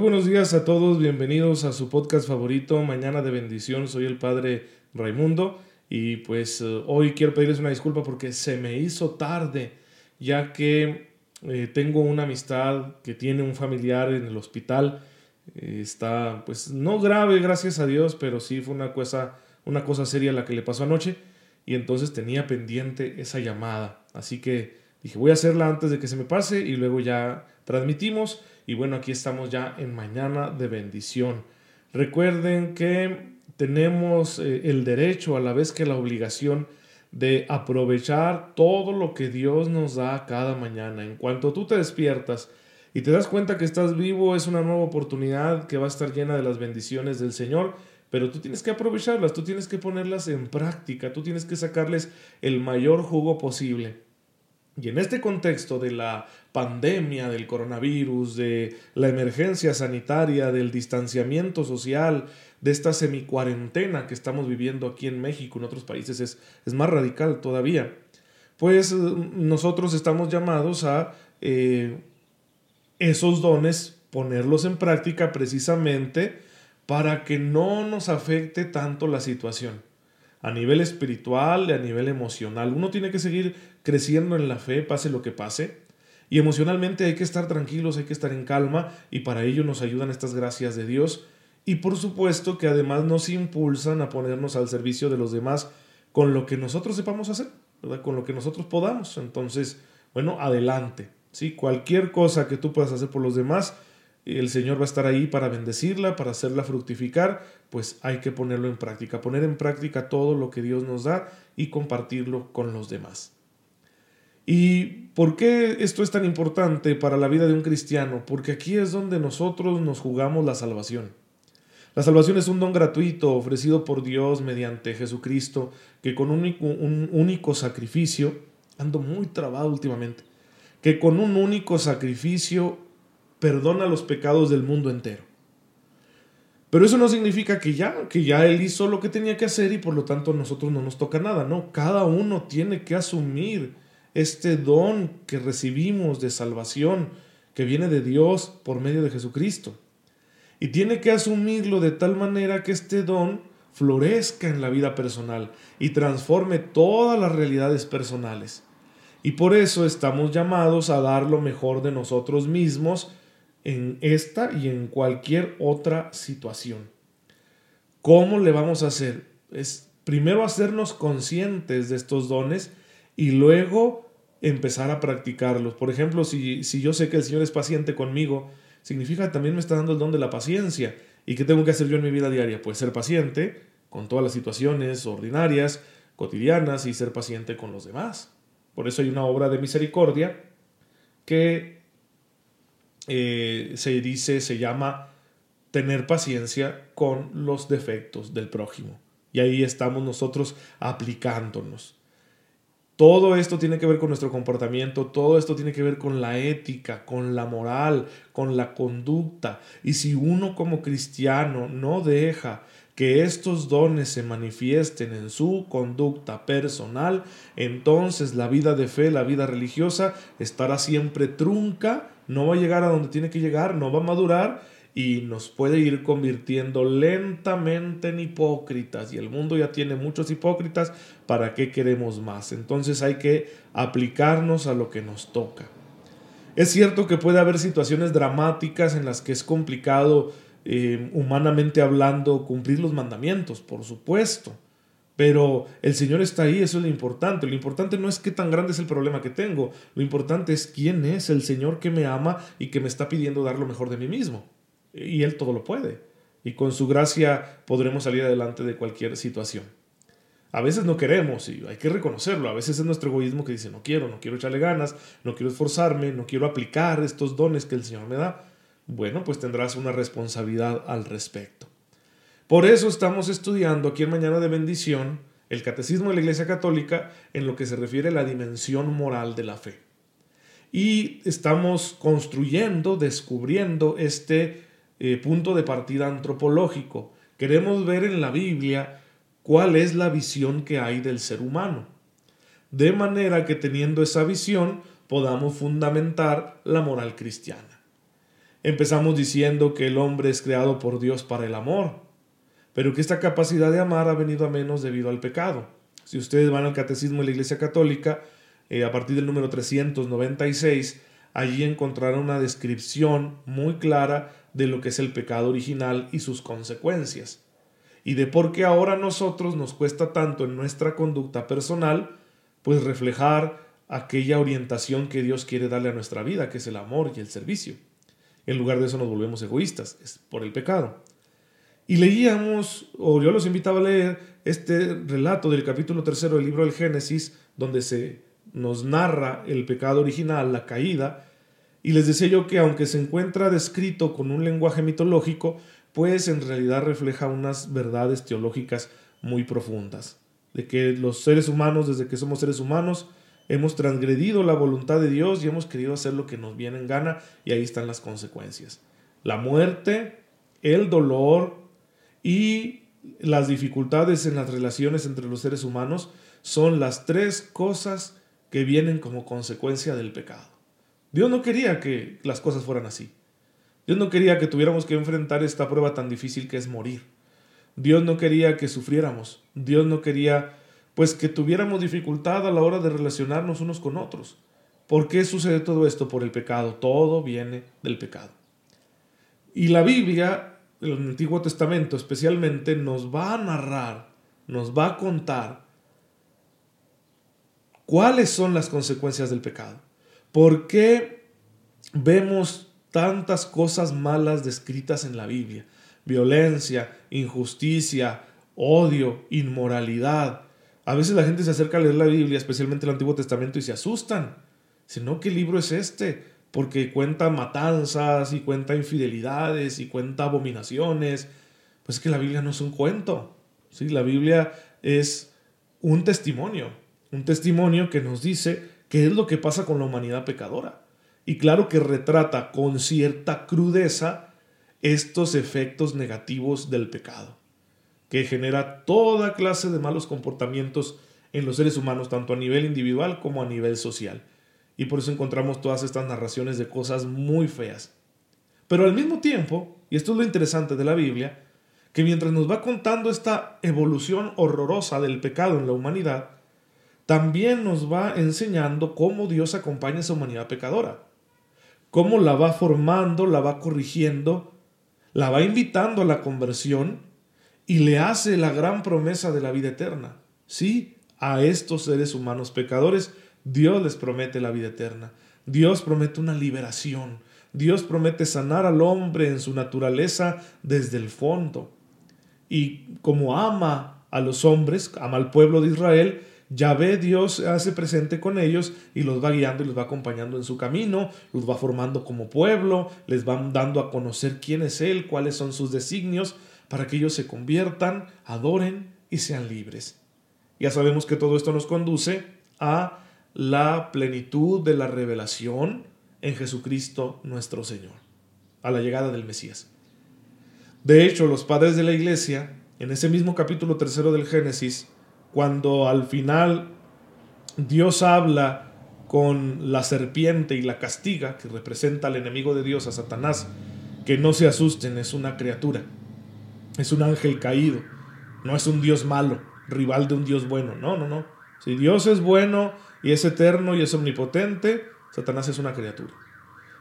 Buenos días a todos, bienvenidos a su podcast favorito, Mañana de Bendición. Soy el Padre Raimundo y pues eh, hoy quiero pedirles una disculpa porque se me hizo tarde, ya que eh, tengo una amistad que tiene un familiar en el hospital. Eh, está pues no grave, gracias a Dios, pero sí fue una cosa, una cosa seria la que le pasó anoche y entonces tenía pendiente esa llamada. Así que dije, voy a hacerla antes de que se me pase y luego ya transmitimos y bueno, aquí estamos ya en mañana de bendición. Recuerden que tenemos eh, el derecho a la vez que la obligación de aprovechar todo lo que Dios nos da cada mañana. En cuanto tú te despiertas y te das cuenta que estás vivo, es una nueva oportunidad que va a estar llena de las bendiciones del Señor, pero tú tienes que aprovecharlas, tú tienes que ponerlas en práctica, tú tienes que sacarles el mayor jugo posible. Y en este contexto de la pandemia, del coronavirus, de la emergencia sanitaria, del distanciamiento social, de esta semicuarentena que estamos viviendo aquí en México, en otros países es, es más radical todavía, pues nosotros estamos llamados a eh, esos dones ponerlos en práctica precisamente para que no nos afecte tanto la situación a nivel espiritual, y a nivel emocional. Uno tiene que seguir creciendo en la fe, pase lo que pase. Y emocionalmente hay que estar tranquilos, hay que estar en calma y para ello nos ayudan estas gracias de Dios. Y por supuesto que además nos impulsan a ponernos al servicio de los demás con lo que nosotros sepamos hacer, ¿verdad? con lo que nosotros podamos. Entonces, bueno, adelante. ¿sí? Cualquier cosa que tú puedas hacer por los demás, el Señor va a estar ahí para bendecirla, para hacerla fructificar, pues hay que ponerlo en práctica, poner en práctica todo lo que Dios nos da y compartirlo con los demás. ¿Y por qué esto es tan importante para la vida de un cristiano? Porque aquí es donde nosotros nos jugamos la salvación. La salvación es un don gratuito ofrecido por Dios mediante Jesucristo, que con un único, un único sacrificio, ando muy trabado últimamente, que con un único sacrificio perdona los pecados del mundo entero. Pero eso no significa que ya, que ya Él hizo lo que tenía que hacer y por lo tanto a nosotros no nos toca nada, no, cada uno tiene que asumir este don que recibimos de salvación que viene de Dios por medio de Jesucristo. Y tiene que asumirlo de tal manera que este don florezca en la vida personal y transforme todas las realidades personales. Y por eso estamos llamados a dar lo mejor de nosotros mismos en esta y en cualquier otra situación. ¿Cómo le vamos a hacer? Es primero hacernos conscientes de estos dones y luego empezar a practicarlos. Por ejemplo, si, si yo sé que el Señor es paciente conmigo, significa que también me está dando el don de la paciencia. ¿Y qué tengo que hacer yo en mi vida diaria? Pues ser paciente con todas las situaciones ordinarias, cotidianas y ser paciente con los demás. Por eso hay una obra de misericordia que eh, se dice, se llama tener paciencia con los defectos del prójimo. Y ahí estamos nosotros aplicándonos. Todo esto tiene que ver con nuestro comportamiento, todo esto tiene que ver con la ética, con la moral, con la conducta. Y si uno como cristiano no deja que estos dones se manifiesten en su conducta personal, entonces la vida de fe, la vida religiosa estará siempre trunca, no va a llegar a donde tiene que llegar, no va a madurar y nos puede ir convirtiendo lentamente en hipócritas y el mundo ya tiene muchos hipócritas, ¿para qué queremos más? Entonces hay que aplicarnos a lo que nos toca. Es cierto que puede haber situaciones dramáticas en las que es complicado eh, humanamente hablando, cumplir los mandamientos, por supuesto. Pero el Señor está ahí, eso es lo importante. Lo importante no es qué tan grande es el problema que tengo, lo importante es quién es el Señor que me ama y que me está pidiendo dar lo mejor de mí mismo. Y Él todo lo puede. Y con su gracia podremos salir adelante de cualquier situación. A veces no queremos y hay que reconocerlo. A veces es nuestro egoísmo que dice, no quiero, no quiero echarle ganas, no quiero esforzarme, no quiero aplicar estos dones que el Señor me da bueno, pues tendrás una responsabilidad al respecto. Por eso estamos estudiando aquí en Mañana de Bendición el Catecismo de la Iglesia Católica en lo que se refiere a la dimensión moral de la fe. Y estamos construyendo, descubriendo este eh, punto de partida antropológico. Queremos ver en la Biblia cuál es la visión que hay del ser humano. De manera que teniendo esa visión podamos fundamentar la moral cristiana. empezamos diciendo que el hombre es creado por Dios para el amor, pero que esta capacidad de amar ha venido a menos debido al pecado. Si ustedes van al Catecismo de la Iglesia Católica, eh, a partir del número 396, allí encontrarán una descripción muy clara de lo que es el pecado original y sus consecuencias, y de por qué ahora a nosotros nos cuesta tanto en nuestra conducta personal, pues reflejar aquella orientación que Dios quiere darle a nuestra vida, que es el amor y el servicio. En lugar de eso nos volvemos egoístas, es por el pecado. Y leíamos, o yo los invitaba a leer, este relato del capítulo tercero del libro del Génesis, donde se nos narra el pecado original, la caída, y les decía yo que aunque se encuentra descrito con un lenguaje mitológico, pues en realidad refleja unas verdades teológicas muy profundas, de que los seres humanos, desde que somos seres humanos, hemos transgredido la voluntad de Dios y hemos querido hacer lo que nos viene en gana y ahí están las consecuencias. La muerte, el dolor y las dificultades en las relaciones entre los seres humanos son las tres cosas que vienen como consecuencia del pecado. Dios no quería que las cosas fueran así. Dios no quería que tuviéramos que enfrentar esta prueba tan difícil que es morir. Dios no quería que sufriéramos. Dios no quería pues que tuviéramos dificultad a la hora de relacionarnos unos con otros. ¿Por qué sucede todo esto? Por el pecado. Todo viene del pecado. Y la Biblia, el Antiguo Testamento especialmente, nos va a narrar, nos va a contar cuáles son las consecuencias del pecado. ¿Por qué vemos tantas cosas malas descritas en la Biblia? Violencia, injusticia, odio, inmoralidad. A veces la gente se acerca a leer la Biblia, especialmente el Antiguo Testamento, y se asustan. Si no, ¿qué libro es este? Porque cuenta matanzas y cuenta infidelidades y cuenta abominaciones. Pues es que la Biblia no es un cuento. ¿sí? La Biblia es un testimonio. Un testimonio que nos dice qué es lo que pasa con la humanidad pecadora. Y claro que retrata con cierta crudeza estos efectos negativos del pecado, que genera toda clase de malos comportamientos en los seres humanos, tanto a nivel individual como a nivel social. Y por eso encontramos todas estas narraciones de cosas muy feas. Pero al mismo tiempo, y esto es lo interesante de la Biblia, que mientras nos va contando esta evolución horrorosa del pecado en la humanidad, también nos va enseñando cómo Dios acompaña a esa humanidad pecadora, cómo la va formando, la va corrigiendo, la va invitando a la conversión y le hace la gran promesa de la vida eterna. Sí, a estos seres humanos pecadores Dios les promete la vida eterna. Dios promete una liberación. Dios promete sanar al hombre en su naturaleza desde el fondo. Y como ama a los hombres, ama al pueblo de Israel, ve Dios hace presente con ellos y los va guiando y los va acompañando en su camino, los va formando como pueblo, les va dando a conocer quién es Él, cuáles son sus designios, para que ellos se conviertan, adoren y sean libres. Ya sabemos que todo esto nos conduce a la plenitud de la revelación en Jesucristo nuestro Señor, a la llegada del Mesías. De hecho, los padres de la iglesia, en ese mismo capítulo tercero del Génesis, cuando al final Dios habla con la serpiente y la castiga, que representa al enemigo de Dios, a Satanás, que no se asusten, es una criatura, es un ángel caído, no es un Dios malo, rival de un Dios bueno, no, no, no. Si Dios es bueno y es eterno y es omnipotente, Satanás es una criatura.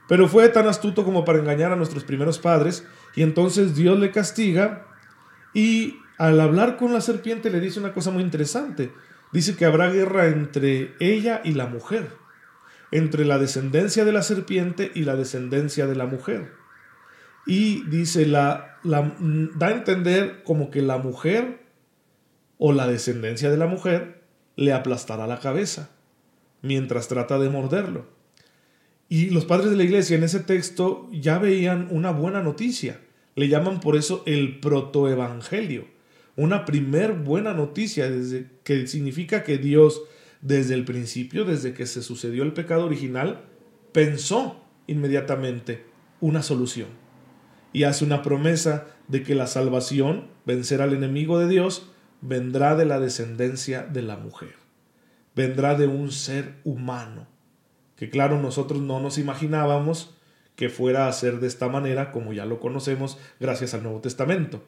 Pero fue tan astuto como para engañar a nuestros primeros padres, y entonces Dios le castiga y al hablar con la serpiente le dice una cosa muy interesante. Dice que habrá guerra entre ella y la mujer, entre la descendencia de la serpiente y la descendencia de la mujer. Y dice, la, la, da a entender como que la mujer o la descendencia de la mujer le aplastará la cabeza mientras trata de morderlo. Y los padres de la iglesia en ese texto ya veían una buena noticia. Le llaman por eso el protoevangelio una primer buena noticia, desde, que significa que Dios desde el principio, desde que se sucedió el pecado original, pensó inmediatamente una solución y hace una promesa de que la salvación, vencer al enemigo de Dios, vendrá de la descendencia de la mujer, vendrá de un ser humano, que claro nosotros no nos imaginábamos que fuera a ser de esta manera, como ya lo conocemos gracias al Nuevo Testamento,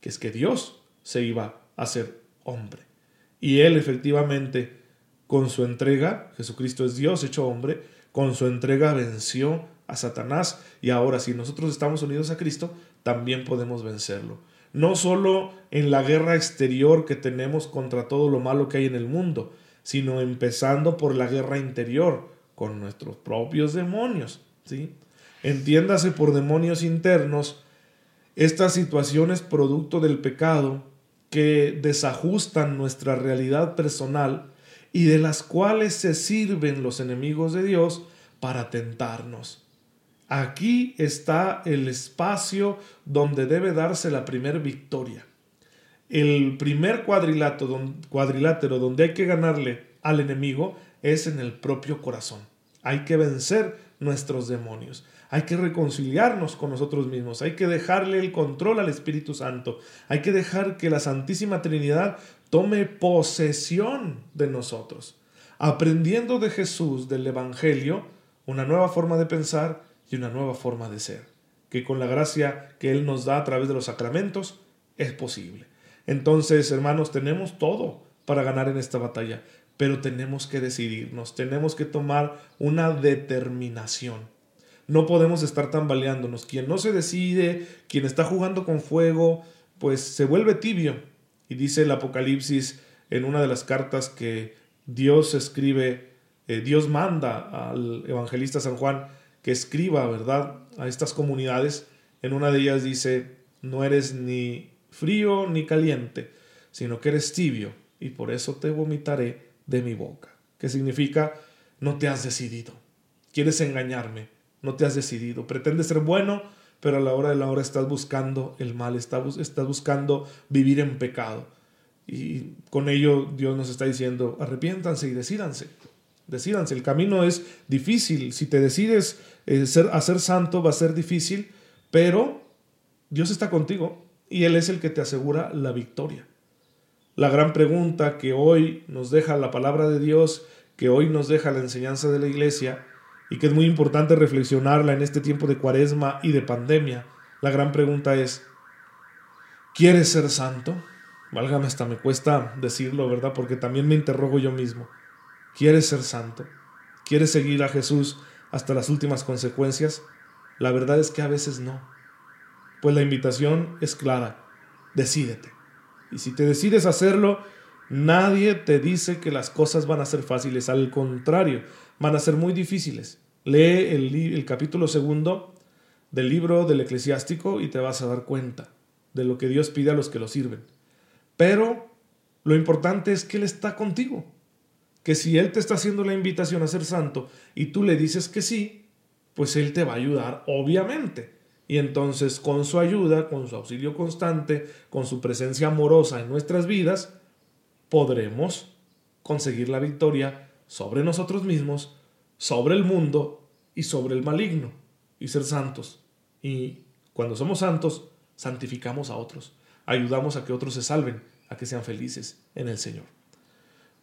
que es que Dios se iba a hacer hombre. Y Él efectivamente, con su entrega, Jesucristo es Dios hecho hombre, con su entrega venció a Satanás y ahora si nosotros estamos unidos a Cristo, también podemos vencerlo. No solo en la guerra exterior que tenemos contra todo lo malo que hay en el mundo, sino empezando por la guerra interior con nuestros propios demonios, ¿sí? Entiéndase por demonios internos estas situaciones producto del pecado que desajustan nuestra realidad personal y de las cuales se sirven los enemigos de Dios para tentarnos. Aquí está el espacio donde debe darse la primer victoria. El primer cuadrilátero donde hay que ganarle al enemigo es en el propio corazón. Hay que vencer nuestros demonios. Hay que reconciliarnos con nosotros mismos. Hay que dejarle el control al Espíritu Santo. Hay que dejar que la Santísima Trinidad tome posesión de nosotros. Aprendiendo de Jesús, del Evangelio, una nueva forma de pensar y una nueva forma de ser, que con la gracia que Él nos da a través de los sacramentos es posible. Entonces, hermanos, tenemos todo para ganar en esta batalla, pero tenemos que decidirnos, tenemos que tomar una determinación. No podemos estar tambaleándonos. Quien no se decide, quien está jugando con fuego, pues se vuelve tibio. Y dice el Apocalipsis en una de las cartas que Dios escribe, eh, Dios manda al evangelista San Juan que escriba, ¿verdad?, a estas comunidades. En una de ellas dice, no eres ni frío ni caliente, sino que eres tibio, y por eso te vomitaré de mi boca. ¿Qué significa? No te has decidido. Quieres engañarme, no te has decidido. Pretendes ser bueno, pero a la hora de la hora estás buscando el mal, estás, buscando vivir en pecado. Y con ello Dios nos está diciendo, arrepiéntanse y decídanse. Decídanse, el camino es difícil. Si te decides eh, ser, a ser santo va a ser difícil, pero Dios está contigo y Él es el que te asegura la victoria. La gran pregunta que hoy nos deja la palabra de Dios, que hoy nos deja la enseñanza de la iglesia y que es muy importante reflexionarla en este tiempo de cuaresma y de pandemia, la gran pregunta es, ¿quieres ser santo? Válgame, hasta me cuesta decirlo, ¿verdad? Porque también me interrogo yo mismo. ¿Quieres ser santo? ¿Quieres seguir a Jesús hasta las últimas consecuencias? La verdad es que a veces no. Pues la invitación es clara. Decídete. Y si te decides hacerlo, nadie te dice que las cosas van a ser fáciles. Al contrario, van a ser muy difíciles. Lee el, el capítulo segundo del libro del eclesiástico y te vas a dar cuenta de lo que Dios pide a los que lo sirven. Pero lo importante es que Él está contigo que si Él te está haciendo la invitación a ser santo y tú le dices que sí, pues Él te va a ayudar, obviamente. Y entonces con su ayuda, con su auxilio constante, con su presencia amorosa en nuestras vidas, podremos conseguir la victoria sobre nosotros mismos, sobre el mundo y sobre el maligno, y ser santos. Y cuando somos santos, santificamos a otros, ayudamos a que otros se salven, a que sean felices en el Señor.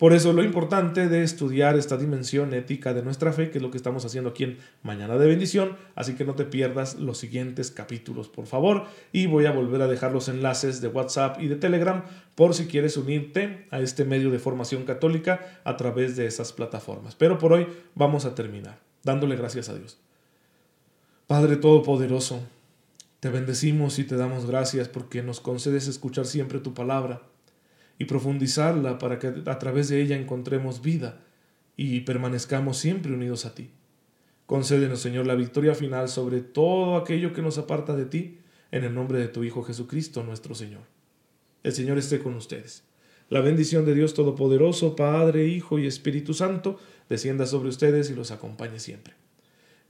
Por eso lo importante de estudiar esta dimensión ética de nuestra fe, que es lo que estamos haciendo aquí en Mañana de Bendición, así que no te pierdas los siguientes capítulos, por favor, y voy a volver a dejar los enlaces de WhatsApp y de Telegram por si quieres unirte a este medio de formación católica a través de esas plataformas. Pero por hoy vamos a terminar, dándole gracias a Dios. Padre Todopoderoso, te bendecimos y te damos gracias porque nos concedes escuchar siempre tu palabra y profundizarla para que a través de ella encontremos vida y permanezcamos siempre unidos a ti. Concédenos, Señor, la victoria final sobre todo aquello que nos aparta de ti, en el nombre de tu Hijo Jesucristo, nuestro Señor. El Señor esté con ustedes. La bendición de Dios Todopoderoso, Padre, Hijo y Espíritu Santo, descienda sobre ustedes y los acompañe siempre.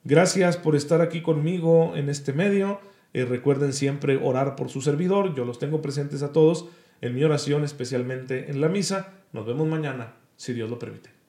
Gracias por estar aquí conmigo en este medio. y recuerden siempre orar por su servidor. Yo los tengo presentes a todos en mi oración, especialmente en la misa. Nos vemos mañana, si Dios lo permite.